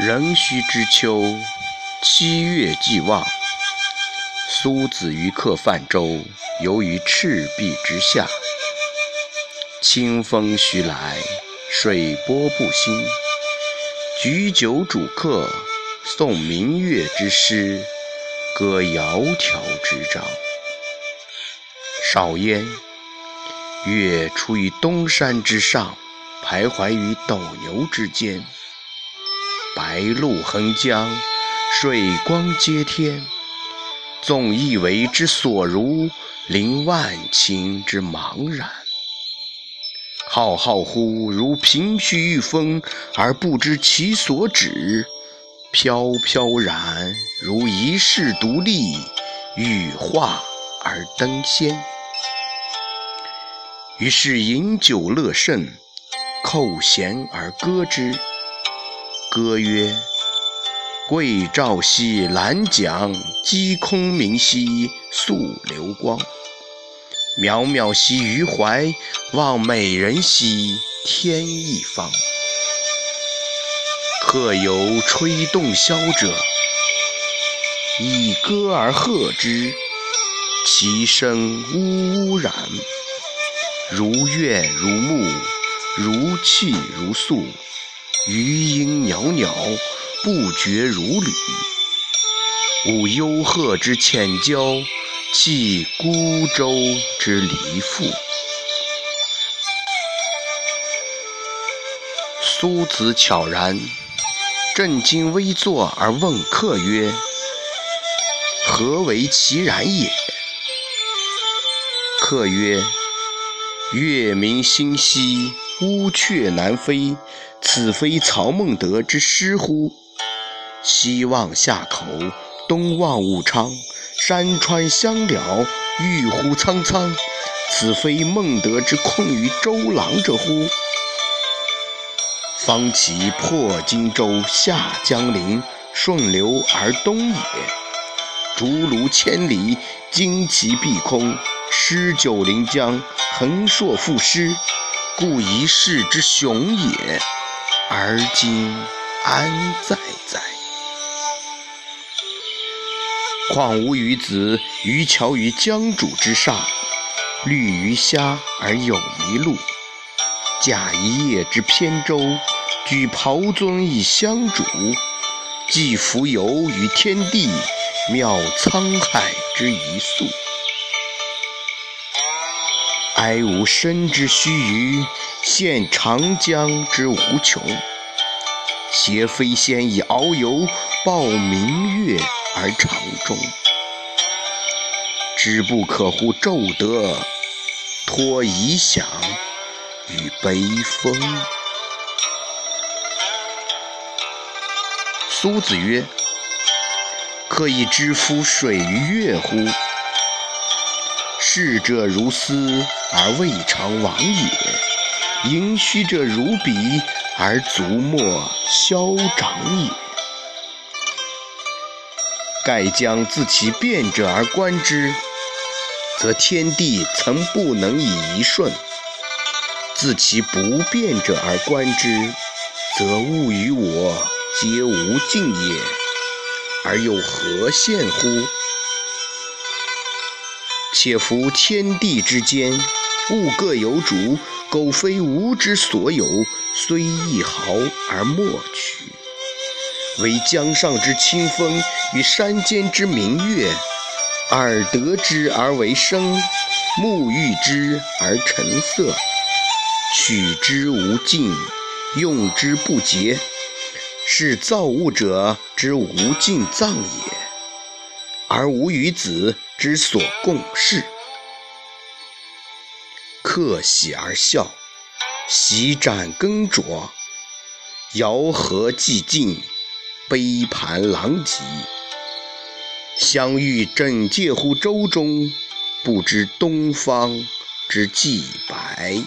壬戌之秋，七月既望。苏子于客泛舟，游于赤壁之下。清风徐来，水波不兴。举酒属客，诵明月之诗，歌窈窕之章。少焉，月出于东山之上，徘徊于斗牛之间。白露横江，水光接天。纵一为之所如，凌万顷之茫然。浩浩乎如凭虚御风，而不知其所止；飘飘然如遗世独立，羽化而登仙。于是饮酒乐甚，扣舷而歌之。歌曰：“桂棹兮兰桨，击空明兮溯流光。渺渺兮于怀，望美人兮天一方。客游吹洞箫者，以歌而和之，其声呜呜然，如怨如慕，如泣如诉。”余音袅袅，不绝如缕。舞幽壑之浅蛟，泣孤舟之离妇。苏子悄然，正襟危坐而问客曰：“何为其然也？”客曰：“月明星稀，乌鹊南飞。”此非曹孟德之诗乎？西望夏口，东望武昌，山川相辽，郁乎苍苍。此非孟德之困于周郎者乎？方其破荆州，下江陵，顺流而东也。竹庐千里，旌旗蔽空，诗酒临江，横槊赋诗，故一世之雄也。而今安在哉？况吾与子渔樵于江渚之上，虑鱼虾而友麋鹿，驾一叶之扁舟，举匏樽以相属，寄蜉蝣于天地，渺沧海之一粟。哀吾生之须臾，羡长江之无穷。挟飞仙以遨游，抱明月而长终。知不可乎骤得，托遗响与悲风。苏子曰：“可以知夫水与月乎？逝者如斯。”而未尝往也，盈虚者如彼，而足莫消长也。盖将自其变者而观之，则天地曾不能以一瞬；自其不变者而观之，则物与我皆无尽也，而又何羡乎？且夫天地之间。物各有主，苟非吾之所有，虽一毫而莫取。惟江上之清风与山间之明月，耳得之而为声，目遇之而成色，取之无尽，用之不竭，是造物者之无尽藏也，而吾与子之所共适。客喜而笑，席盏更酌，肴核既尽，杯盘狼藉。相遇枕藉乎舟中，不知东方之既白。